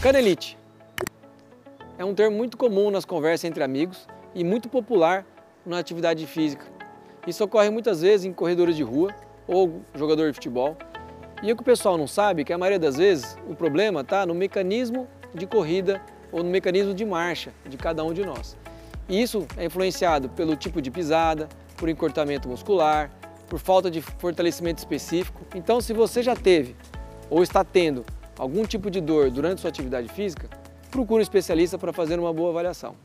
Canelite é um termo muito comum nas conversas entre amigos e muito popular na atividade física. Isso ocorre muitas vezes em corredores de rua ou jogador de futebol. E o que o pessoal não sabe é que a maioria das vezes o problema está no mecanismo de corrida ou no mecanismo de marcha de cada um de nós. E isso é influenciado pelo tipo de pisada, por encurtamento muscular, por falta de fortalecimento específico. Então, se você já teve ou está tendo algum tipo de dor durante sua atividade física, procure um especialista para fazer uma boa avaliação.